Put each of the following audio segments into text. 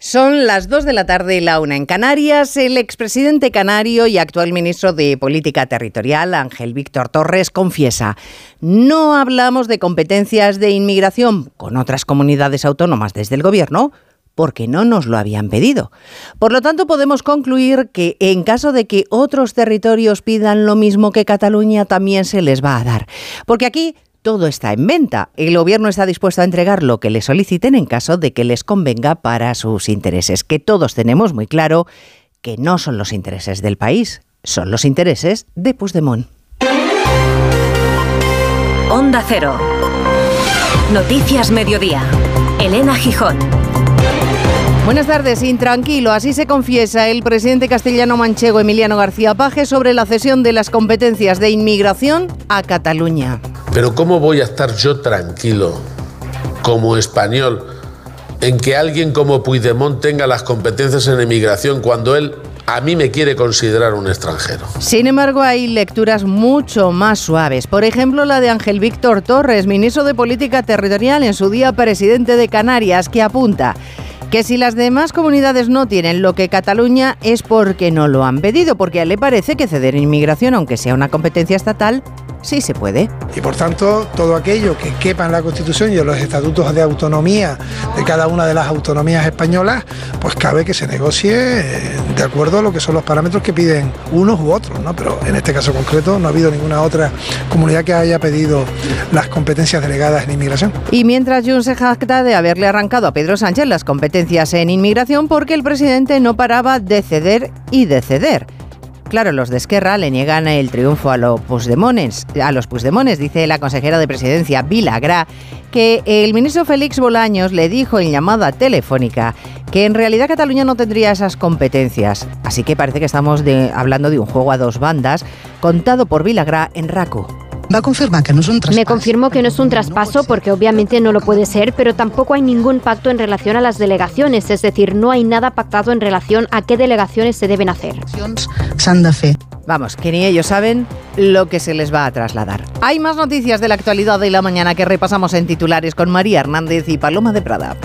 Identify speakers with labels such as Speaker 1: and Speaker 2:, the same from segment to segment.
Speaker 1: Son las 2 de la tarde y la una en Canarias. El expresidente canario y actual ministro de Política Territorial, Ángel Víctor Torres, confiesa, no hablamos de competencias de inmigración con otras comunidades autónomas desde el gobierno porque no nos lo habían pedido. Por lo tanto, podemos concluir que en caso de que otros territorios pidan lo mismo que Cataluña, también se les va a dar. Porque aquí todo está en venta. El gobierno está dispuesto a entregar lo que le soliciten en caso de que les convenga para sus intereses, que todos tenemos muy claro que no son los intereses del país, son los intereses de Puigdemont.
Speaker 2: Onda Cero. Noticias Mediodía. Elena Gijón.
Speaker 1: Buenas tardes, intranquilo. Así se confiesa el presidente castellano manchego Emiliano García Paje sobre la cesión de las competencias de inmigración a Cataluña.
Speaker 3: Pero ¿cómo voy a estar yo tranquilo como español en que alguien como Puigdemont tenga las competencias en inmigración cuando él a mí me quiere considerar un extranjero.
Speaker 1: Sin embargo, hay lecturas mucho más suaves. Por ejemplo, la de Ángel Víctor Torres, ministro de Política Territorial, en su día presidente de Canarias, que apunta que si las demás comunidades no tienen lo que Cataluña es porque no lo han pedido, porque a le parece que ceder inmigración, aunque sea una competencia estatal, sí se puede.
Speaker 4: Y por tanto, todo aquello que quepa en la Constitución y en los estatutos de autonomía de cada una de las autonomías españolas, pues cabe que se negocie de acuerdo a lo que son los parámetros que piden unos u otros, ¿no? Pero en este caso concreto no ha habido ninguna otra comunidad que haya pedido las competencias delegadas en inmigración.
Speaker 1: Y mientras Junts se jacta de haberle arrancado a Pedro Sánchez las competencias en inmigración porque el presidente no paraba de ceder y de ceder. Claro, los de Esquerra le niegan el triunfo a los Puigdemones, a los Puigdemones, dice la consejera de presidencia Vilagra, que el ministro Félix Bolaños le dijo en llamada telefónica que en realidad Cataluña no tendría esas competencias. Así que parece que estamos hablando de un juego a dos bandas, contado por Vilagra en RACO.
Speaker 5: Va a confirmar que no es un traspaso.
Speaker 6: Me confirmó que no es un traspaso porque obviamente no lo puede ser, pero tampoco hay ningún pacto en relación a las delegaciones, es decir, no hay nada pactado en relación a qué delegaciones se deben hacer.
Speaker 1: Vamos, que ni ellos saben lo que se les va a trasladar. Hay más noticias de la actualidad de la mañana que repasamos en titulares con María Hernández y Paloma de Prada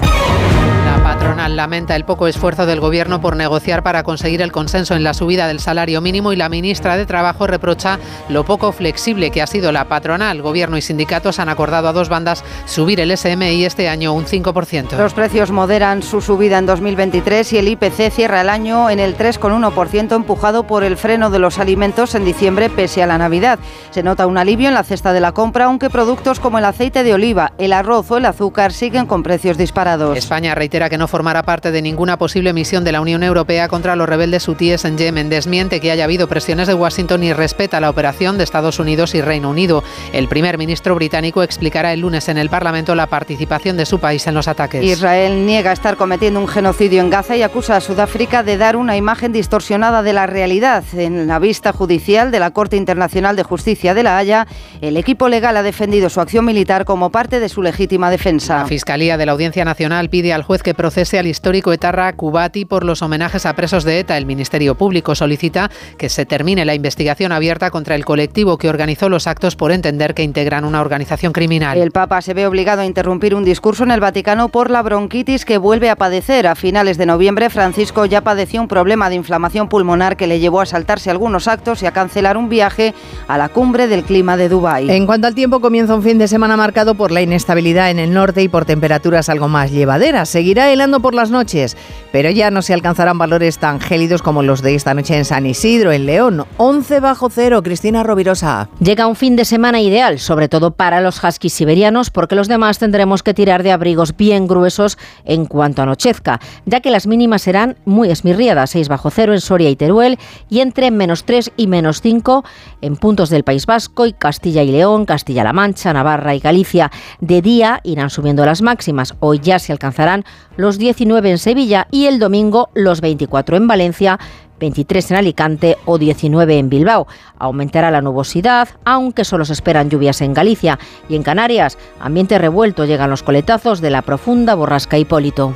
Speaker 7: patronal lamenta el poco esfuerzo del Gobierno por negociar para conseguir el consenso en la subida del salario mínimo y la ministra de Trabajo reprocha lo poco flexible que ha sido la patronal. Gobierno y sindicatos han acordado a dos bandas subir el SMI este año un 5%.
Speaker 8: Los precios moderan su subida en 2023 y el IPC cierra el año en el 3,1% empujado por el freno de los alimentos en diciembre pese a la Navidad. Se nota un alivio en la cesta de la compra, aunque productos como el aceite de oliva, el arroz o el azúcar siguen con precios disparados.
Speaker 7: España reitera que no formará parte de ninguna posible misión de la Unión Europea contra los rebeldes hutíes en Yemen. Desmiente que haya habido presiones de Washington y respeta la operación de Estados Unidos y Reino Unido. El primer ministro británico explicará el lunes en el Parlamento la participación de su país en los ataques.
Speaker 8: Israel niega estar cometiendo un genocidio en Gaza y acusa a Sudáfrica de dar una imagen distorsionada de la realidad. En la vista judicial de la Corte Internacional de Justicia de La Haya, el equipo legal ha defendido su acción militar como parte de su legítima defensa.
Speaker 7: La Fiscalía de la Audiencia Nacional pide al juez que procese al histórico etarra Cubati por los homenajes a presos de ETA. El Ministerio Público solicita que se termine la investigación abierta contra el colectivo que organizó los actos por entender que integran una organización criminal.
Speaker 8: El Papa se ve obligado a interrumpir un discurso en el Vaticano por la bronquitis que vuelve a padecer. A finales de noviembre, Francisco ya padeció un problema de inflamación pulmonar que le llevó a saltarse algunos actos y a cancelar un viaje a la cumbre del clima de Dubái.
Speaker 1: En cuanto al tiempo, comienza un fin de semana marcado por la inestabilidad en el norte y por temperaturas algo más llevaderas. Seguirá helando por las noches, pero ya no se alcanzarán valores tan gélidos como los de esta noche en San Isidro, en León. 11 bajo cero, Cristina Rovirosa.
Speaker 9: Llega un fin de semana ideal, sobre todo para los huskies siberianos, porque los demás tendremos que tirar de abrigos bien gruesos en cuanto anochezca, ya que las mínimas serán muy esmirriadas, 6 bajo cero en Soria y Teruel, y entre menos 3 y menos 5 en puntos del País Vasco y Castilla y León, Castilla-La Mancha, Navarra y Galicia. De día irán subiendo las máximas, hoy ya se alcanzarán los 19 en Sevilla y el domingo los 24 en Valencia, 23 en Alicante o 19 en Bilbao. Aumentará la nubosidad, aunque solo se esperan lluvias en Galicia y en Canarias. Ambiente revuelto llegan los coletazos de la profunda borrasca Hipólito.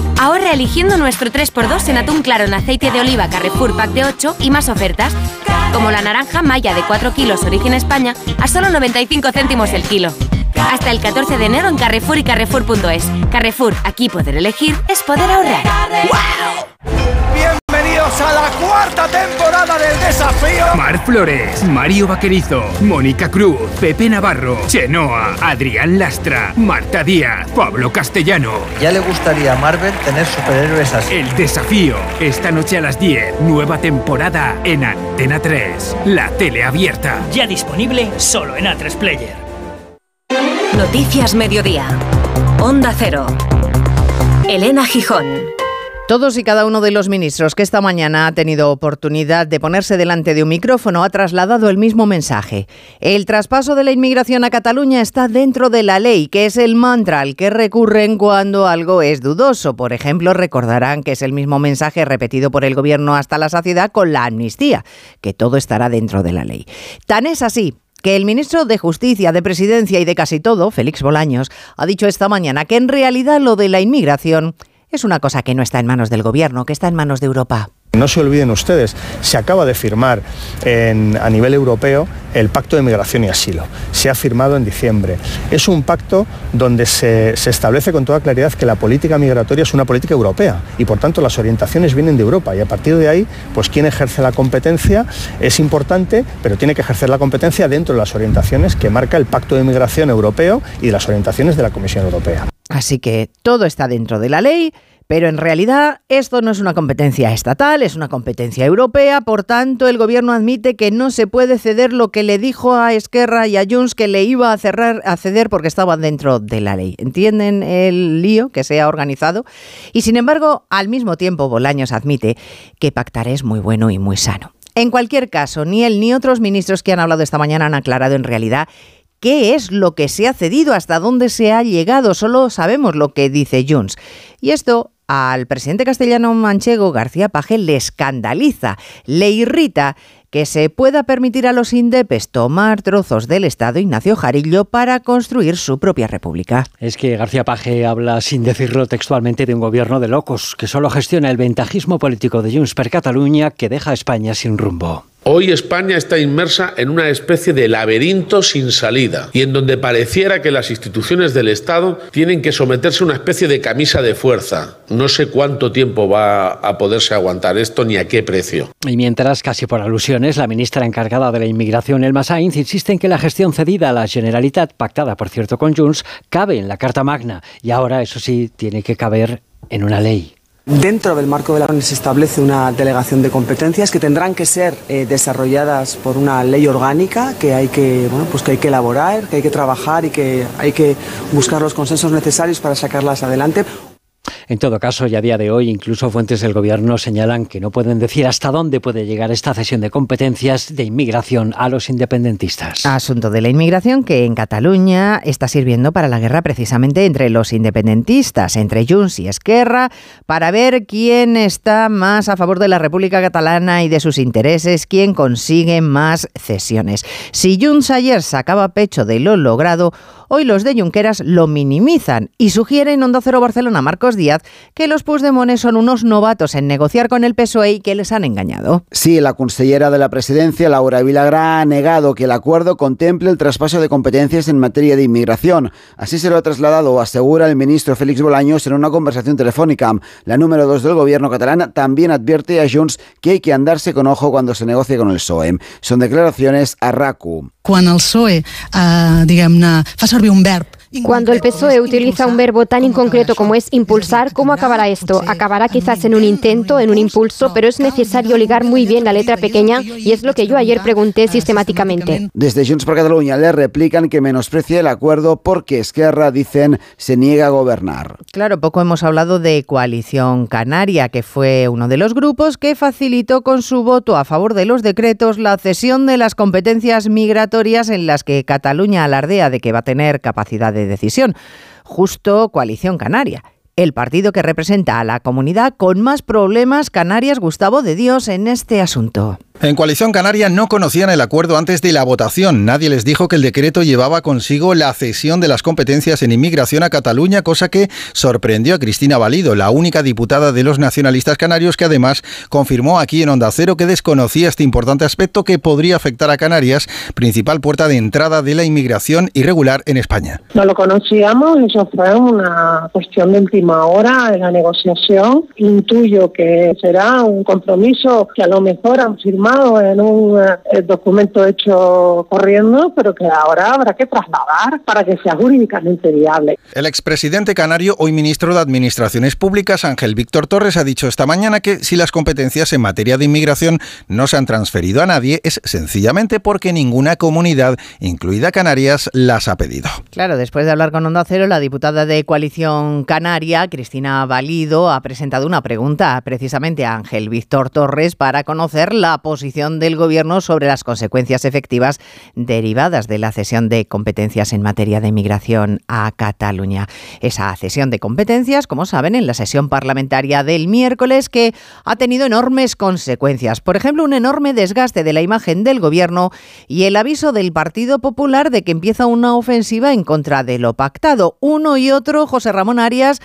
Speaker 10: ahorra eligiendo nuestro 3x2 en atún claro en aceite de oliva Carrefour Pack de 8 y más ofertas, como la naranja maya de 4 kilos origen España a solo 95 céntimos el kilo. Hasta el 14 de enero en Carrefour y Carrefour.es. Carrefour, aquí poder elegir es poder ahorrar.
Speaker 11: Bienvenidos a la cuarta temporada del desafío.
Speaker 12: Mar Flores, Mario Vaquerizo, Mónica Cruz, Pepe Navarro, Chenoa, Adrián Lastra, Marta Díaz, Pablo Castellano.
Speaker 13: Ya le gustaría a Marvel tener superhéroes así.
Speaker 12: El desafío, esta noche a las 10, nueva temporada en Antena 3, la tele abierta.
Speaker 14: Ya disponible solo en A3 Player.
Speaker 2: Noticias Mediodía. Onda Cero. Elena Gijón.
Speaker 1: Todos y cada uno de los ministros que esta mañana ha tenido oportunidad de ponerse delante de un micrófono ha trasladado el mismo mensaje. El traspaso de la inmigración a Cataluña está dentro de la ley, que es el mantra al que recurren cuando algo es dudoso. Por ejemplo, recordarán que es el mismo mensaje repetido por el gobierno hasta la saciedad con la amnistía, que todo estará dentro de la ley. Tan es así que el ministro de Justicia, de Presidencia y de casi todo, Félix Bolaños, ha dicho esta mañana que en realidad lo de la inmigración es una cosa que no está en manos del gobierno, que está en manos de Europa.
Speaker 15: No se olviden ustedes, se acaba de firmar en, a nivel europeo el Pacto de Migración y Asilo. Se ha firmado en diciembre. Es un pacto donde se, se, establece con toda claridad que la política migratoria es una política europea y por tanto las orientaciones vienen de Europa y a partir de ahí, pues quien ejerce la competencia es importante, pero tiene que ejercer la competencia dentro de las orientaciones que marca el Pacto de Migración Europeo y de las orientaciones de la Comisión Europea.
Speaker 1: Así que todo está dentro de la ley. Pero en realidad esto no es una competencia estatal, es una competencia europea, por tanto el gobierno admite que no se puede ceder lo que le dijo a Esquerra y a Junts que le iba a, cerrar, a ceder porque estaban dentro de la ley. ¿Entienden el lío que se ha organizado? Y sin embargo, al mismo tiempo Bolaños admite que pactar es muy bueno y muy sano. En cualquier caso, ni él ni otros ministros que han hablado esta mañana han aclarado en realidad qué es lo que se ha cedido, hasta dónde se ha llegado, solo sabemos lo que dice Junts. Y esto al presidente castellano manchego García Paje le escandaliza, le irrita que se pueda permitir a los indepes tomar trozos del Estado Ignacio Jarillo para construir su propia república.
Speaker 16: Es que García Paje habla sin decirlo textualmente de un gobierno de locos que solo gestiona el ventajismo político de Junts per Cataluña que deja a España sin rumbo.
Speaker 3: Hoy España está inmersa en una especie de laberinto sin salida y en donde pareciera que las instituciones del Estado tienen que someterse a una especie de camisa de fuerza. No sé cuánto tiempo va a poderse aguantar esto ni a qué precio.
Speaker 16: Y mientras, casi por alusiones, la ministra encargada de la inmigración, Elma Sainz, insiste en que la gestión cedida a la Generalitat, pactada por cierto con Junts, cabe en la Carta Magna y ahora, eso sí, tiene que caber en una ley.
Speaker 17: Dentro del marco de la ONU se establece una delegación de competencias que tendrán que ser eh, desarrolladas por una ley orgánica que hay que, pues que hay que elaborar, que hay que trabajar y que hay que buscar los consensos necesarios para sacarlas adelante.
Speaker 16: En todo caso, y a día de hoy, incluso fuentes del Gobierno señalan que no pueden decir hasta dónde puede llegar esta cesión de competencias de inmigración a los independentistas.
Speaker 1: Asunto de la inmigración que en Cataluña está sirviendo para la guerra precisamente entre los independentistas, entre Junts y Esquerra, para ver quién está más a favor de la República Catalana y de sus intereses, quién consigue más cesiones. Si Junts ayer sacaba pecho de lo logrado, hoy los de Junqueras lo minimizan y sugieren Onda Cero Barcelona Marcos Díaz que los Puigdemont son unos novatos en negociar con el PSOE y que les han engañado.
Speaker 18: Sí, la consellera de la presidencia, Laura Vilagrá, ha negado que el acuerdo contemple el traspaso de competencias en materia de inmigración. Así se lo ha trasladado, asegura el ministro Félix Bolaños en una conversación telefónica. La número dos del gobierno catalán también advierte a Junts que hay que andarse con ojo cuando se negocie con el PSOE. Son declaraciones a RACU.
Speaker 19: Quan el PSOE, eh, diguem-ne, fa servir un verb
Speaker 6: Cuando el PSOE utiliza un verbo tan inconcreto como es impulsar, ¿cómo acabará esto? Acabará quizás en un intento, en un impulso, pero es necesario ligar muy bien la letra pequeña y es lo que yo ayer pregunté sistemáticamente.
Speaker 18: Desde Junts per Catalunya le replican que menosprecia el acuerdo porque Esquerra, dicen, se niega a gobernar.
Speaker 1: Claro, poco hemos hablado de Coalición Canaria, que fue uno de los grupos que facilitó con su voto a favor de los decretos la cesión de las competencias migratorias en las que Cataluña alardea de que va a tener capacidad de decisión. Justo Coalición Canaria el partido que representa a la comunidad con más problemas Canarias, Gustavo de Dios, en este asunto.
Speaker 19: En Coalición Canaria no conocían el acuerdo antes de la votación. Nadie les dijo que el decreto llevaba consigo la cesión de las competencias en inmigración a Cataluña, cosa que sorprendió a Cristina Valido, la única diputada de los nacionalistas canarios que además confirmó aquí en Onda Cero que desconocía este importante aspecto que podría afectar a Canarias, principal puerta de entrada de la inmigración irregular en España.
Speaker 20: No lo conocíamos, eso fue una cuestión de última hora en la negociación. Intuyo que será un compromiso que a lo mejor han firmado en un eh, documento hecho corriendo, pero que ahora habrá que trasladar para que sea jurídicamente viable.
Speaker 19: El expresidente canario, hoy ministro de Administraciones Públicas, Ángel Víctor Torres, ha dicho esta mañana que si las competencias en materia de inmigración no se han transferido a nadie es sencillamente porque ninguna comunidad, incluida Canarias, las ha pedido.
Speaker 1: Claro, después de hablar con Onda Cero, la diputada de Coalición Canaria, Cristina Valido, ha presentado una pregunta precisamente a Ángel Víctor Torres para conocer la posibilidad posición del Gobierno sobre las consecuencias efectivas derivadas de la cesión de competencias en materia de migración a Cataluña. Esa cesión de competencias, como saben, en la sesión parlamentaria del miércoles que ha tenido enormes consecuencias. Por ejemplo, un enorme desgaste de la imagen del Gobierno y el aviso del Partido Popular de que empieza una ofensiva en contra de lo pactado. Uno y otro, José Ramón Arias,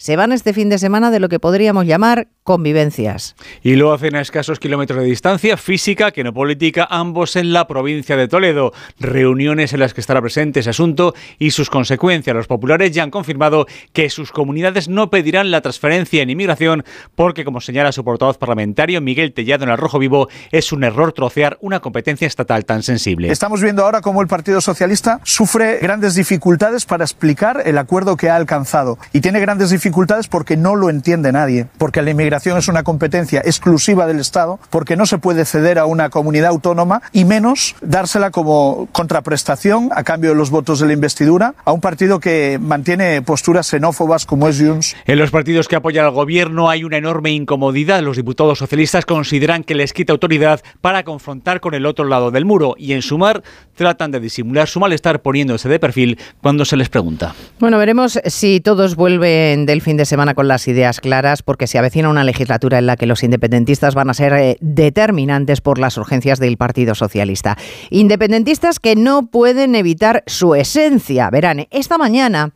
Speaker 1: se van este fin de semana de lo que podríamos llamar convivencias.
Speaker 21: Y lo hacen a escasos kilómetros de distancia, física que no política, ambos en la provincia de Toledo. Reuniones en las que estará presente ese asunto y sus consecuencias. Los populares ya han confirmado que sus comunidades no pedirán la transferencia en inmigración porque, como señala su portavoz parlamentario Miguel Tellado en el Rojo Vivo, es un error trocear una competencia estatal tan sensible.
Speaker 22: Estamos viendo ahora cómo el Partido Socialista sufre grandes dificultades para explicar el acuerdo que ha alcanzado y tiene grandes dificultades porque no lo entiende nadie, porque la inmigración es una competencia exclusiva del Estado porque no se puede ceder a una comunidad autónoma y menos dársela como contraprestación a cambio de los votos de la investidura a un partido que mantiene posturas xenófobas como es Junts.
Speaker 21: En los partidos que apoyan al gobierno hay una enorme incomodidad. Los diputados socialistas consideran que les quita autoridad para confrontar con el otro lado del muro y en sumar tratan de disimular su malestar poniéndose de perfil cuando se les pregunta.
Speaker 1: Bueno, veremos si todos vuelven del fin de semana con las ideas claras porque se avecina una legislatura en la que los independentistas van a ser eh, determinantes por las urgencias del Partido Socialista. Independentistas que no pueden evitar su esencia. Verán, esta mañana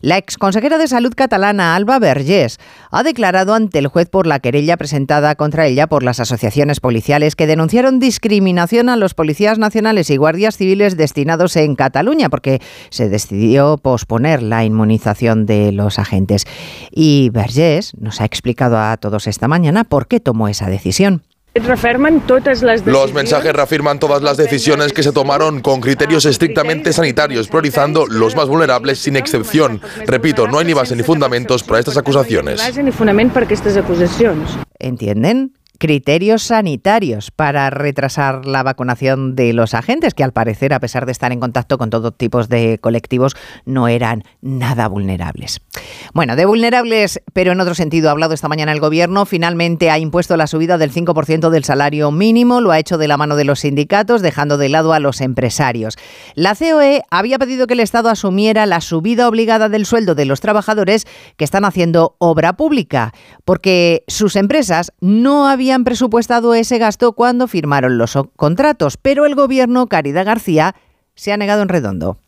Speaker 1: la exconsejera de Salud catalana, Alba Vergés, ha declarado ante el juez por la querella presentada contra ella por las asociaciones policiales que denunciaron discriminación a los policías nacionales y guardias civiles destinados en Cataluña porque se decidió posponer la inmunización de los agentes. Y Vergés nos ha explicado a todos esta mañana por qué tomó esa decisión.
Speaker 23: Los mensajes reafirman todas las decisiones que se tomaron con criterios estrictamente sanitarios, priorizando los más vulnerables sin excepción. Repito, no hay ni base ni fundamentos para estas acusaciones.
Speaker 1: ¿Entienden? Criterios sanitarios para retrasar la vacunación de los agentes, que al parecer, a pesar de estar en contacto con todo tipo de colectivos, no eran nada vulnerables. Bueno, de vulnerables, pero en otro sentido, ha hablado esta mañana el Gobierno, finalmente ha impuesto la subida del 5% del salario mínimo, lo ha hecho de la mano de los sindicatos, dejando de lado a los empresarios. La COE había pedido que el Estado asumiera la subida obligada del sueldo de los trabajadores que están haciendo obra pública, porque sus empresas no habían habían presupuestado ese gasto cuando firmaron los contratos, pero el gobierno, Caridad García, se ha negado en redondo.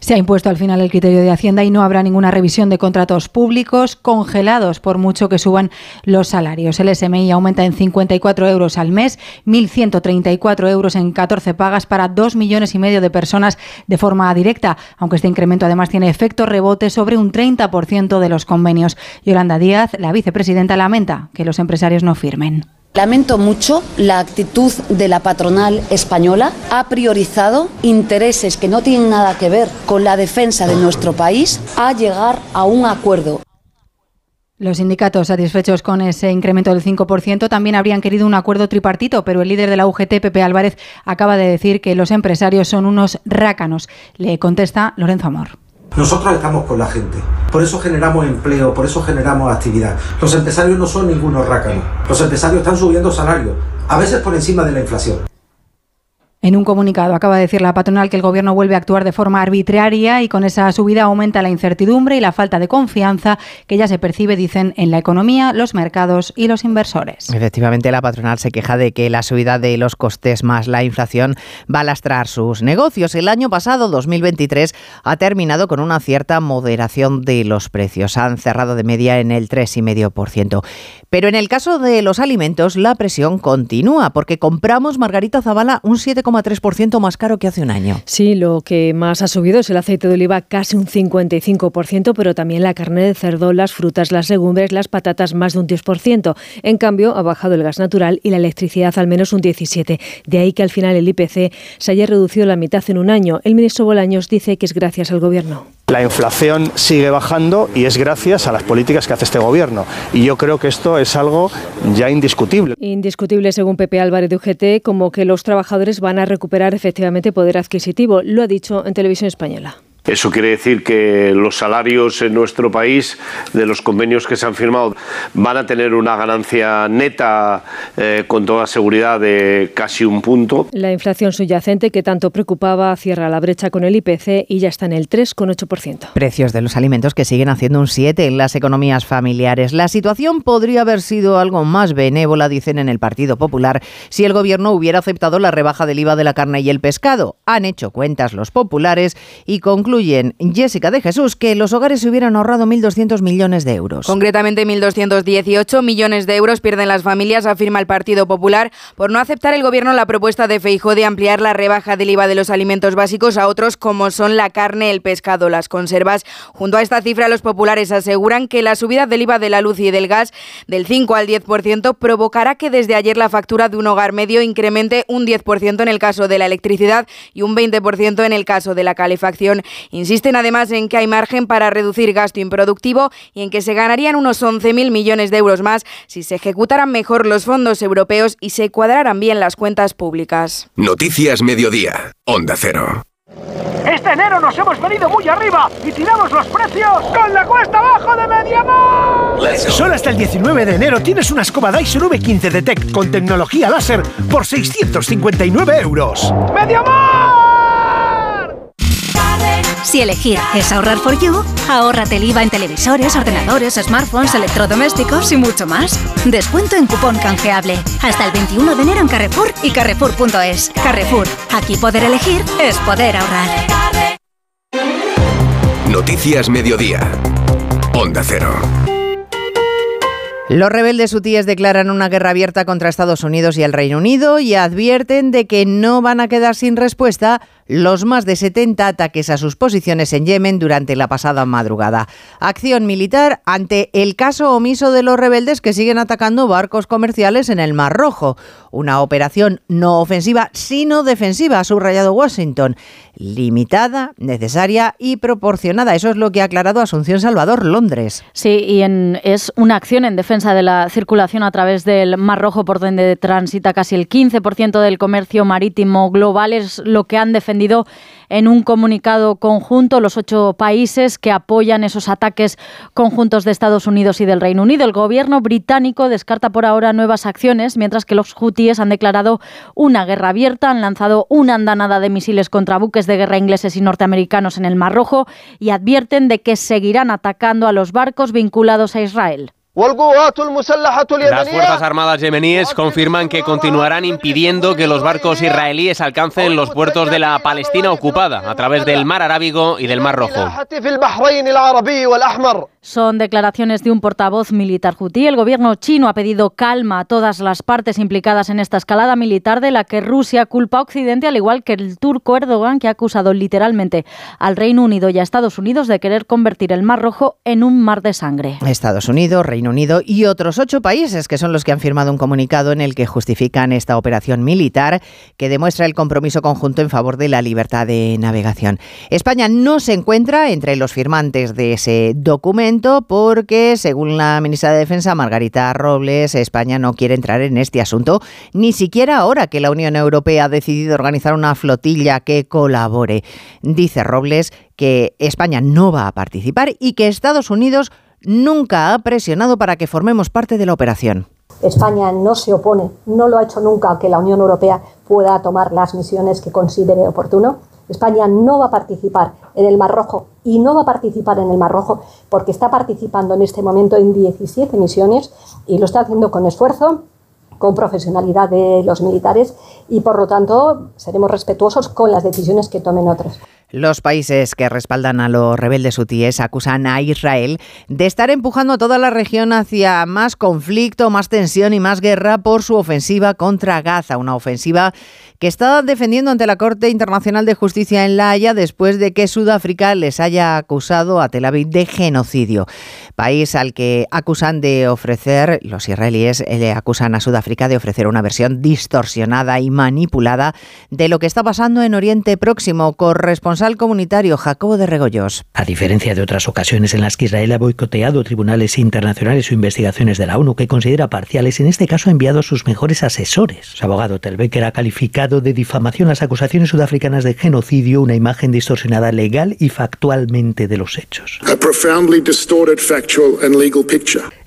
Speaker 24: Se ha impuesto al final el criterio de Hacienda y no habrá ninguna revisión de contratos públicos congelados por mucho que suban los salarios. El SMI aumenta en 54 euros al mes, 1.134 euros en 14 pagas para 2 millones y medio de personas de forma directa, aunque este incremento además tiene efecto rebote sobre un 30% de los convenios. Yolanda Díaz, la vicepresidenta, lamenta que los empresarios no firmen.
Speaker 25: Lamento mucho la actitud de la patronal española. Ha priorizado intereses que no tienen nada que ver con la defensa de nuestro país a llegar a un acuerdo.
Speaker 24: Los sindicatos satisfechos con ese incremento del 5% también habrían querido un acuerdo tripartito, pero el líder de la UGT, Pepe Álvarez, acaba de decir que los empresarios son unos rácanos. Le contesta Lorenzo Amor.
Speaker 26: Nosotros estamos con la gente, por eso generamos empleo, por eso generamos actividad. Los empresarios no son ningunos rácanos, los empresarios están subiendo salarios, a veces por encima de la inflación.
Speaker 24: En un comunicado acaba de decir la patronal que el gobierno vuelve a actuar de forma arbitraria y con esa subida aumenta la incertidumbre y la falta de confianza que ya se percibe, dicen, en la economía, los mercados y los inversores.
Speaker 1: Efectivamente, la patronal se queja de que la subida de los costes más la inflación va a lastrar sus negocios. El año pasado, 2023, ha terminado con una cierta moderación de los precios. Han cerrado de media en el 3,5%. Pero en el caso de los alimentos, la presión continúa porque compramos, Margarita Zavala, un 7,5%. 3% más caro que hace un año.
Speaker 27: Sí, lo que más ha subido es el aceite de oliva, casi un 55%, pero también la carne de cerdo, las frutas, las legumbres, las patatas, más de un 10%. En cambio, ha bajado el gas natural y la electricidad al menos un 17%. De ahí que al final el IPC se haya reducido la mitad en un año. El ministro Bolaños dice que es gracias al Gobierno.
Speaker 15: La inflación sigue bajando y es gracias a las políticas que hace este gobierno. Y yo creo que esto es algo ya indiscutible.
Speaker 27: Indiscutible, según Pepe Álvarez de UGT, como que los trabajadores van a recuperar efectivamente poder adquisitivo. Lo ha dicho en televisión española.
Speaker 28: Eso quiere decir que los salarios en nuestro país, de los convenios que se han firmado, van a tener una ganancia neta eh, con toda seguridad de casi un punto.
Speaker 27: La inflación subyacente que tanto preocupaba cierra la brecha con el IPC y ya está en el 3,8%.
Speaker 1: Precios de los alimentos que siguen haciendo un 7 en las economías familiares. La situación podría haber sido algo más benévola, dicen en el Partido Popular, si el gobierno hubiera aceptado la rebaja del IVA de la carne y el pescado. Han hecho cuentas los populares y concluyen Jessica de Jesús, que los hogares se hubieran ahorrado 1.200 millones de euros.
Speaker 29: Concretamente, 1.218 millones de euros pierden las familias, afirma el Partido Popular, por no aceptar el Gobierno la propuesta de Feijó de ampliar la rebaja del IVA de los alimentos básicos a otros como son la carne, el pescado, las conservas. Junto a esta cifra, los populares aseguran que la subida del IVA de la luz y del gas del 5 al 10% provocará que desde ayer la factura de un hogar medio incremente un 10% en el caso de la electricidad y un 20% en el caso de la calefacción. Insisten además en que hay margen para reducir gasto improductivo y en que se ganarían unos 11.000 millones de euros más si se ejecutaran mejor los fondos europeos y se cuadraran bien las cuentas públicas.
Speaker 30: Noticias Mediodía, Onda Cero.
Speaker 11: Este enero nos hemos venido muy arriba y tiramos los precios con la cuesta abajo de Mediamar.
Speaker 31: Solo hasta el 19 de enero tienes una escoba Dyson V15 Detect con tecnología láser por 659 euros.
Speaker 11: ¡Mediamar!
Speaker 2: Si elegir es ahorrar for you, ahórrate el IVA en televisores, ordenadores, smartphones, electrodomésticos y mucho más. Descuento en cupón canjeable. Hasta el 21 de enero en Carrefour y Carrefour.es. Carrefour, aquí poder elegir es poder ahorrar.
Speaker 30: Noticias Mediodía. Onda Cero.
Speaker 1: Los rebeldes hutíes declaran una guerra abierta contra Estados Unidos y el Reino Unido y advierten de que no van a quedar sin respuesta los más de 70 ataques a sus posiciones en Yemen durante la pasada madrugada. Acción militar ante el caso omiso de los rebeldes que siguen atacando barcos comerciales en el Mar Rojo. Una operación no ofensiva, sino defensiva, ha subrayado Washington. Limitada, necesaria y proporcionada. Eso es lo que ha aclarado Asunción Salvador, Londres.
Speaker 32: Sí, y es una acción en defensa de la circulación a través del Mar Rojo, por donde transita casi el 15% del comercio marítimo global. Es lo que han defendido en un comunicado conjunto los ocho países que apoyan esos ataques conjuntos de Estados Unidos y del Reino Unido. El gobierno británico descarta por ahora nuevas acciones, mientras que los hutíes han declarado una guerra abierta, han lanzado una andanada de misiles contra buques de guerra ingleses y norteamericanos en el Mar Rojo y advierten de que seguirán atacando a los barcos vinculados a Israel.
Speaker 33: Las Fuerzas Armadas yemeníes confirman que continuarán impidiendo que los barcos israelíes alcancen los puertos de la Palestina ocupada a través del Mar Arábigo y del Mar Rojo.
Speaker 32: Son declaraciones de un portavoz militar hutí. El gobierno chino ha pedido calma a todas las partes implicadas en esta escalada militar de la que Rusia culpa a Occidente, al igual que el turco Erdogan, que ha acusado literalmente al Reino Unido y a Estados Unidos de querer convertir el Mar Rojo en un mar de sangre.
Speaker 1: Estados Unidos, Reino Unido y otros ocho países que son los que han firmado un comunicado en el que justifican esta operación militar que demuestra el compromiso conjunto en favor de la libertad de navegación. España no se encuentra entre los firmantes de ese documento porque, según la ministra de Defensa, Margarita Robles, España no quiere entrar en este asunto, ni siquiera ahora que la Unión Europea ha decidido organizar una flotilla que colabore. Dice Robles que España no va a participar y que Estados Unidos nunca ha presionado para que formemos parte de la operación.
Speaker 34: España no se opone, no lo ha hecho nunca que la Unión Europea pueda tomar las misiones que considere oportuno. España no va a participar en el Mar Rojo y no va a participar en el Mar Rojo porque está participando en este momento en 17 misiones y lo está haciendo con esfuerzo, con profesionalidad de los militares y por lo tanto seremos respetuosos con las decisiones que tomen otros.
Speaker 1: Los países que respaldan a los rebeldes hutíes acusan a Israel de estar empujando a toda la región hacia más conflicto, más tensión y más guerra por su ofensiva contra Gaza, una ofensiva que está defendiendo ante la Corte Internacional de Justicia en La Haya después de que Sudáfrica les haya acusado a Tel Aviv de genocidio. País al que acusan de ofrecer, los israelíes eh, le acusan a Sudáfrica de ofrecer una versión distorsionada y manipulada de lo que está pasando en Oriente Próximo. Corresponsal comunitario Jacobo de Regoyos.
Speaker 35: A diferencia de otras ocasiones en las que Israel ha boicoteado tribunales internacionales o investigaciones de la ONU que considera parciales, en este caso ha enviado a sus mejores asesores. Su abogado Telbecker ha calificado de difamación las acusaciones sudafricanas de genocidio, una imagen distorsionada legal y factualmente de los hechos.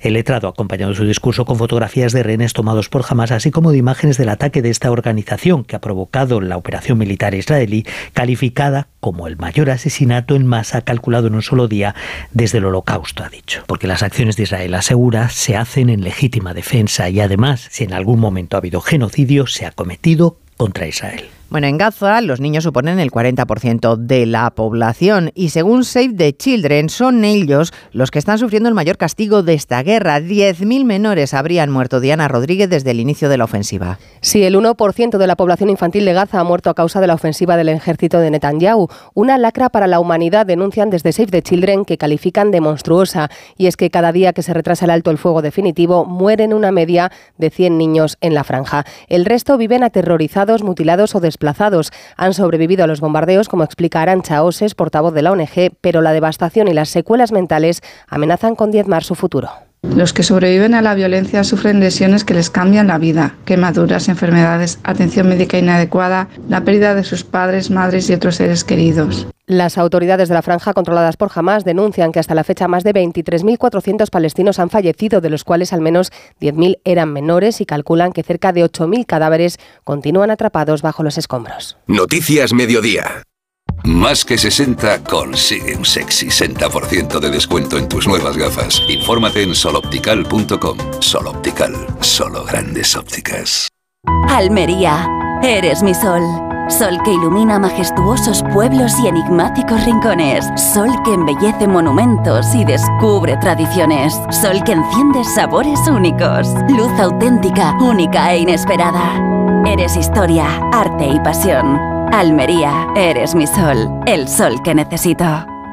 Speaker 35: El letrado ha acompañado su discurso con fotografías de rehenes tomados por Hamas, así como de imágenes del ataque de esta organización que ha provocado la operación militar israelí, calificada como el mayor asesinato en masa calculado en un solo día desde el holocausto, ha dicho. Porque las acciones de Israel, asegura, se hacen en legítima defensa y además, si en algún momento ha habido genocidio, se ha cometido contra Israel.
Speaker 1: Bueno, en Gaza los niños suponen el 40% de la población y según Save the Children son ellos los que están sufriendo el mayor castigo de esta guerra. 10.000 menores habrían muerto Diana Rodríguez desde el inicio de la ofensiva.
Speaker 36: Sí, el 1% de la población infantil de Gaza ha muerto a causa de la ofensiva del ejército de Netanyahu. Una lacra para la humanidad denuncian desde Save the Children que califican de monstruosa. Y es que cada día que se retrasa el alto el fuego definitivo mueren una media de 100 niños en la franja. El resto viven aterrorizados, mutilados o desplazados Han sobrevivido a los bombardeos, como explica Arancha Oses, portavoz de la ONG, pero la devastación y las secuelas mentales amenazan con diezmar su futuro.
Speaker 37: Los que sobreviven a la violencia sufren lesiones que les cambian la vida, quemaduras, enfermedades, atención médica inadecuada, la pérdida de sus padres, madres y otros seres queridos.
Speaker 36: Las autoridades de la franja controladas por Hamas denuncian que hasta la fecha más de 23.400 palestinos han fallecido, de los cuales al menos 10.000 eran menores y calculan que cerca de 8.000 cadáveres continúan atrapados bajo los escombros.
Speaker 30: Noticias Mediodía. Más que 60 consigue un sexy 60% de descuento en tus nuevas gafas. Infórmate en soloptical.com. Soloptical, solo grandes ópticas.
Speaker 38: Almería, eres mi sol. Sol que ilumina majestuosos pueblos y enigmáticos rincones. Sol que embellece monumentos y descubre tradiciones. Sol que enciende sabores únicos. Luz auténtica, única e inesperada. Eres historia, arte y pasión. Almería, eres mi sol, el sol que necesito.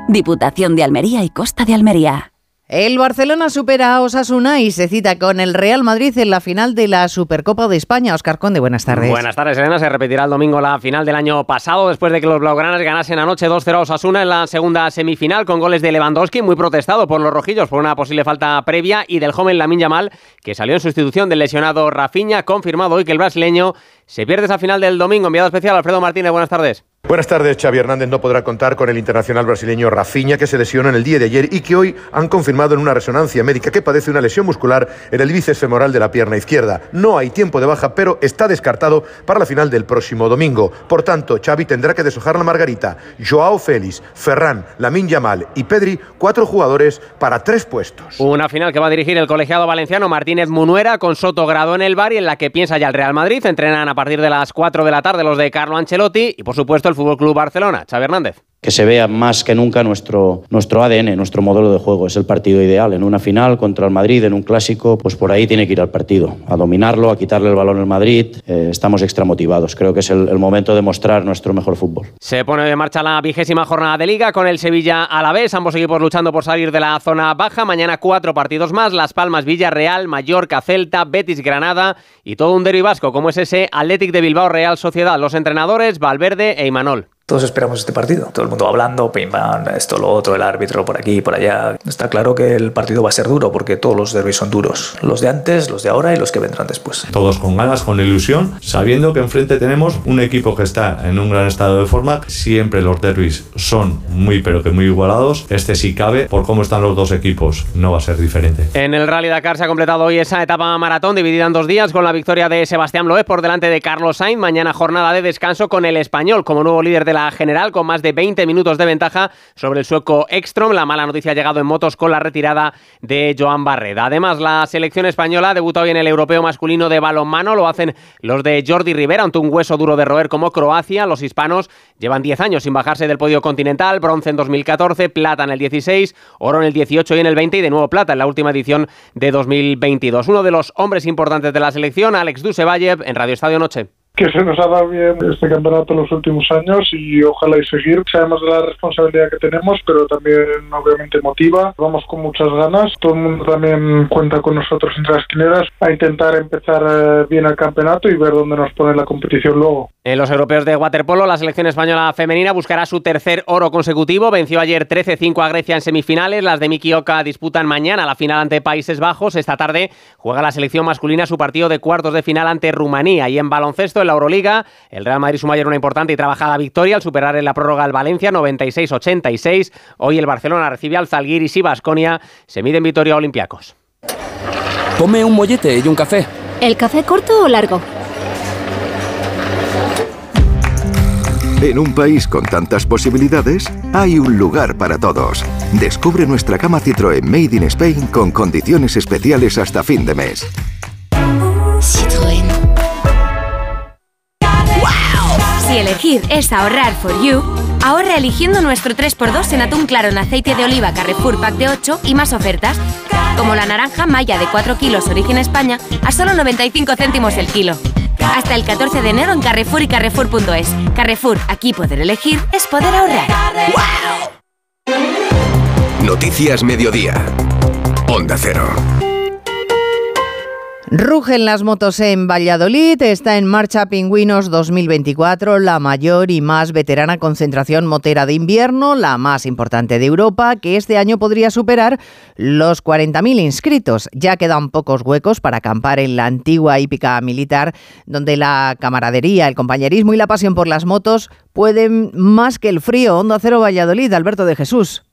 Speaker 38: Diputación de Almería y Costa de Almería.
Speaker 1: El Barcelona supera a Osasuna y se cita con el Real Madrid en la final de la Supercopa de España. Oscar Conde, buenas tardes.
Speaker 33: Buenas tardes, Elena. Se repetirá el domingo la final del año pasado después de que los blaugranas ganasen anoche 2-0 a Osasuna en la segunda semifinal con goles de Lewandowski, muy protestado por los rojillos por una posible falta previa y del joven Lamin Yamal que salió en sustitución del lesionado Rafinha. Confirmado hoy que el brasileño se pierde esa final del domingo. Enviado especial Alfredo Martínez, buenas tardes.
Speaker 39: Buenas tardes, Xavi Hernández no podrá contar con el internacional brasileño Rafinha, que se lesionó en el día de ayer y que hoy han confirmado en una resonancia médica que padece una lesión muscular en el bíceps femoral de la pierna izquierda. No hay tiempo de baja, pero está descartado para la final del próximo domingo. Por tanto, Xavi tendrá que deshojar la margarita. Joao Félix, Ferran, Lamin Yamal y Pedri, cuatro jugadores para tres puestos.
Speaker 33: Una final que va a dirigir el colegiado valenciano Martínez Munuera con Soto Grado en el bar y en la que piensa ya el Real Madrid. Entrenan a partir de las 4 de la tarde los de Carlo Ancelotti y, por supuesto, el Fútbol Club Barcelona. Xavi Hernández.
Speaker 40: Que se vea más que nunca nuestro, nuestro ADN, nuestro modelo de juego. Es el partido ideal. En una final contra el Madrid, en un clásico, pues por ahí tiene que ir al partido, a dominarlo, a quitarle el balón al Madrid. Eh, estamos extra motivados. Creo que es el, momento de mostrar nuestro mejor fútbol.
Speaker 33: Se pone en marcha la vigésima jornada de liga con el Sevilla a la vez. Ambos equipos luchando por salir de la zona baja. Mañana cuatro partidos más. Las Palmas, Villarreal, Mallorca, Celta, Betis, Granada y todo un derbi vasco como es ese Athletic de Bilbao Real Sociedad. Los entrenadores Valverde e Imanol.
Speaker 41: Todos esperamos este partido. Todo el mundo hablando, pim pam, esto, lo otro, el árbitro por aquí, por allá. Está claro que el partido va a ser duro porque todos los derbis son duros. Los de antes, los de ahora y los que vendrán después.
Speaker 42: Todos con ganas, con ilusión, sabiendo que enfrente tenemos un equipo que está en un gran estado de forma. Siempre los derbis son muy, pero que muy igualados. Este sí cabe, por cómo están los dos equipos, no va a ser diferente.
Speaker 33: En el Rally Dakar se ha completado hoy esa etapa maratón dividida en dos días con la victoria de Sebastián Loeb por delante de Carlos Sainz. Mañana jornada de descanso con el español como nuevo líder de la general con más de 20 minutos de ventaja sobre el sueco Ekstrom. La mala noticia ha llegado en motos con la retirada de Joan Barreda. Además, la selección española debutó hoy en el europeo masculino de balonmano. Lo hacen los de Jordi Rivera, ante un hueso duro de roer como Croacia. Los hispanos llevan 10 años sin bajarse del podio continental. Bronce en 2014, plata en el 16, oro en el 18 y en el 20 y de nuevo plata en la última edición de 2022. Uno de los hombres importantes de la selección, Alex Dusevayev, en Radio Estadio Noche
Speaker 43: que se nos ha dado bien este campeonato en los últimos años y ojalá y seguir. Sabemos de la responsabilidad que tenemos, pero también obviamente motiva. Vamos con muchas ganas. Todo el mundo también cuenta con nosotros entre las quineras a intentar empezar eh, bien el campeonato y ver dónde nos pone la competición luego.
Speaker 33: En los europeos de waterpolo, la selección española femenina buscará su tercer oro consecutivo. Venció ayer 13-5 a Grecia en semifinales. Las de Miki Oka disputan mañana la final ante Países Bajos. Esta tarde juega la selección masculina su partido de cuartos de final ante Rumanía. Y en baloncesto, la Euroliga. El Real Madrid sumó ayer una importante y trabajada victoria al superar en la prórroga al Valencia 96-86. Hoy el Barcelona recibe al Zalgiris y Basconia se miden Vitoria Olympiacos.
Speaker 44: Tome un mollete y un café.
Speaker 45: ¿El café corto o largo?
Speaker 46: En un país con tantas posibilidades, hay un lugar para todos. Descubre nuestra cama Citroën Made in Spain con condiciones especiales hasta fin de mes.
Speaker 45: Elegir es ahorrar for you, ahorra eligiendo nuestro 3x2 en atún claro en aceite de oliva Carrefour Pack de 8 y más ofertas, como la naranja Maya de 4 kilos origen España a solo 95 céntimos el kilo. Hasta el 14 de enero en Carrefour y Carrefour.es. Carrefour, aquí poder elegir es poder ahorrar.
Speaker 30: Noticias Mediodía. Onda Cero.
Speaker 1: Rugen las motos en Valladolid, está en marcha Pingüinos 2024, la mayor y más veterana concentración motera de invierno, la más importante de Europa, que este año podría superar los 40.000 inscritos. Ya quedan pocos huecos para acampar en la antigua hípica militar, donde la camaradería, el compañerismo y la pasión por las motos pueden más que el frío. Onda Cero Valladolid, Alberto de Jesús.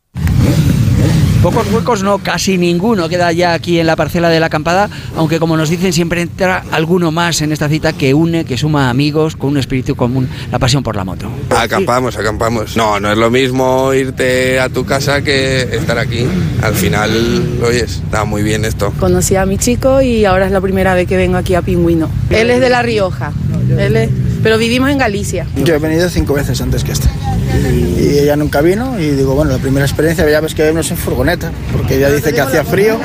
Speaker 47: Pocos huecos, no, casi ninguno queda ya aquí en la parcela de la acampada, aunque como nos dicen siempre entra alguno más en esta cita que une, que suma amigos con un espíritu común, la pasión por la moto.
Speaker 48: Acampamos, acampamos. No, no es lo mismo irte a tu casa que estar aquí. Al final, oyes, está muy bien esto.
Speaker 49: Conocí a mi chico y ahora es la primera vez que vengo aquí a Pingüino. Él es de La Rioja, él es, pero vivimos en Galicia.
Speaker 50: Yo he venido cinco veces antes que este. Y ella nunca vino y digo, bueno, la primera experiencia ya ves que vemos en furgoneta, porque ella dice que hacía frío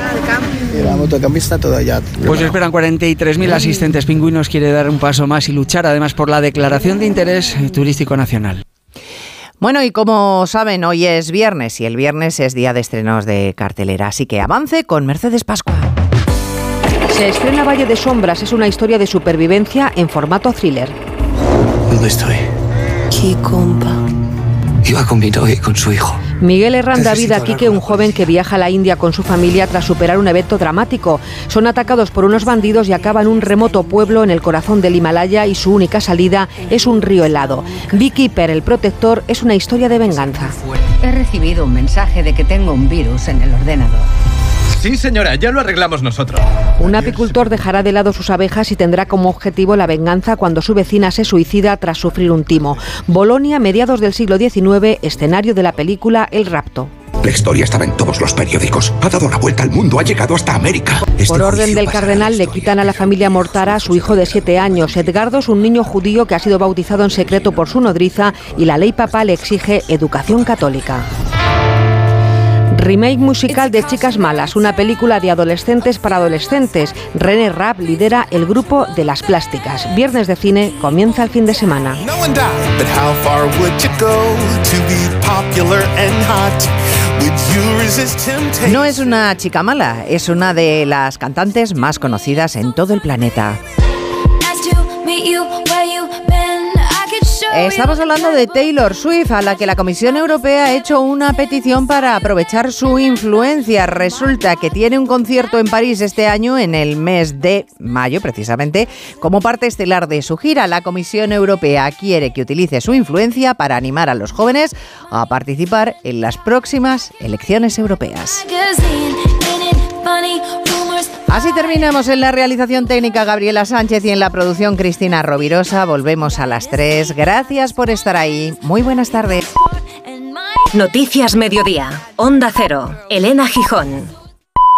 Speaker 50: y la motocampista toda ya.
Speaker 47: Pues esperan 43.000 asistentes pingüinos, quiere dar un paso más y luchar además por la declaración de interés turístico nacional.
Speaker 1: Bueno, y como saben, hoy es viernes y el viernes es día de estrenos de cartelera, así que avance con Mercedes Pascua.
Speaker 51: Se estrena Valle de Sombras, es una historia de supervivencia en formato thriller.
Speaker 52: ¿Dónde estoy?
Speaker 51: Aquí, compa.
Speaker 52: Iba con mi novia y con su hijo.
Speaker 51: Miguel Herrán da
Speaker 52: Necesito
Speaker 51: vida Quique, un joven que viaja a la India con su familia tras superar un evento dramático. Son atacados por unos bandidos y acaban en un remoto pueblo en el corazón del Himalaya y su única salida es un río helado. Beekeeper, el protector, es una historia de venganza.
Speaker 53: He recibido un mensaje de que tengo un virus en el ordenador.
Speaker 54: Sí, señora, ya lo arreglamos nosotros.
Speaker 51: Un apicultor dejará de lado sus abejas y tendrá como objetivo la venganza cuando su vecina se suicida tras sufrir un timo. Bolonia, mediados del siglo XIX, escenario de la película El rapto.
Speaker 55: La historia estaba en todos los periódicos. Ha dado la vuelta al mundo, ha llegado hasta América. Este
Speaker 51: Por orden del cardenal le quitan a la familia Mortara a su hijo de siete años. Edgardo es un niño judío que ha sido bautizado en secreto por su nodriza y la ley papal exige educación católica. Remake musical de Chicas Malas, una película de adolescentes para adolescentes. René Rapp lidera el grupo de las plásticas. Viernes de cine comienza el fin de semana.
Speaker 1: No es una chica mala, es una de las cantantes más conocidas en todo el planeta. Estamos hablando de Taylor Swift, a la que la Comisión Europea ha hecho una petición para aprovechar su influencia. Resulta que tiene un concierto en París este año, en el mes de mayo precisamente, como parte estelar de su gira. La Comisión Europea quiere que utilice su influencia para animar a los jóvenes a participar en las próximas elecciones europeas. Así terminamos en la realización técnica Gabriela Sánchez y en la producción Cristina Rovirosa. Volvemos a las 3. Gracias por estar ahí. Muy buenas tardes.
Speaker 56: Noticias Mediodía. Onda Cero. Elena Gijón.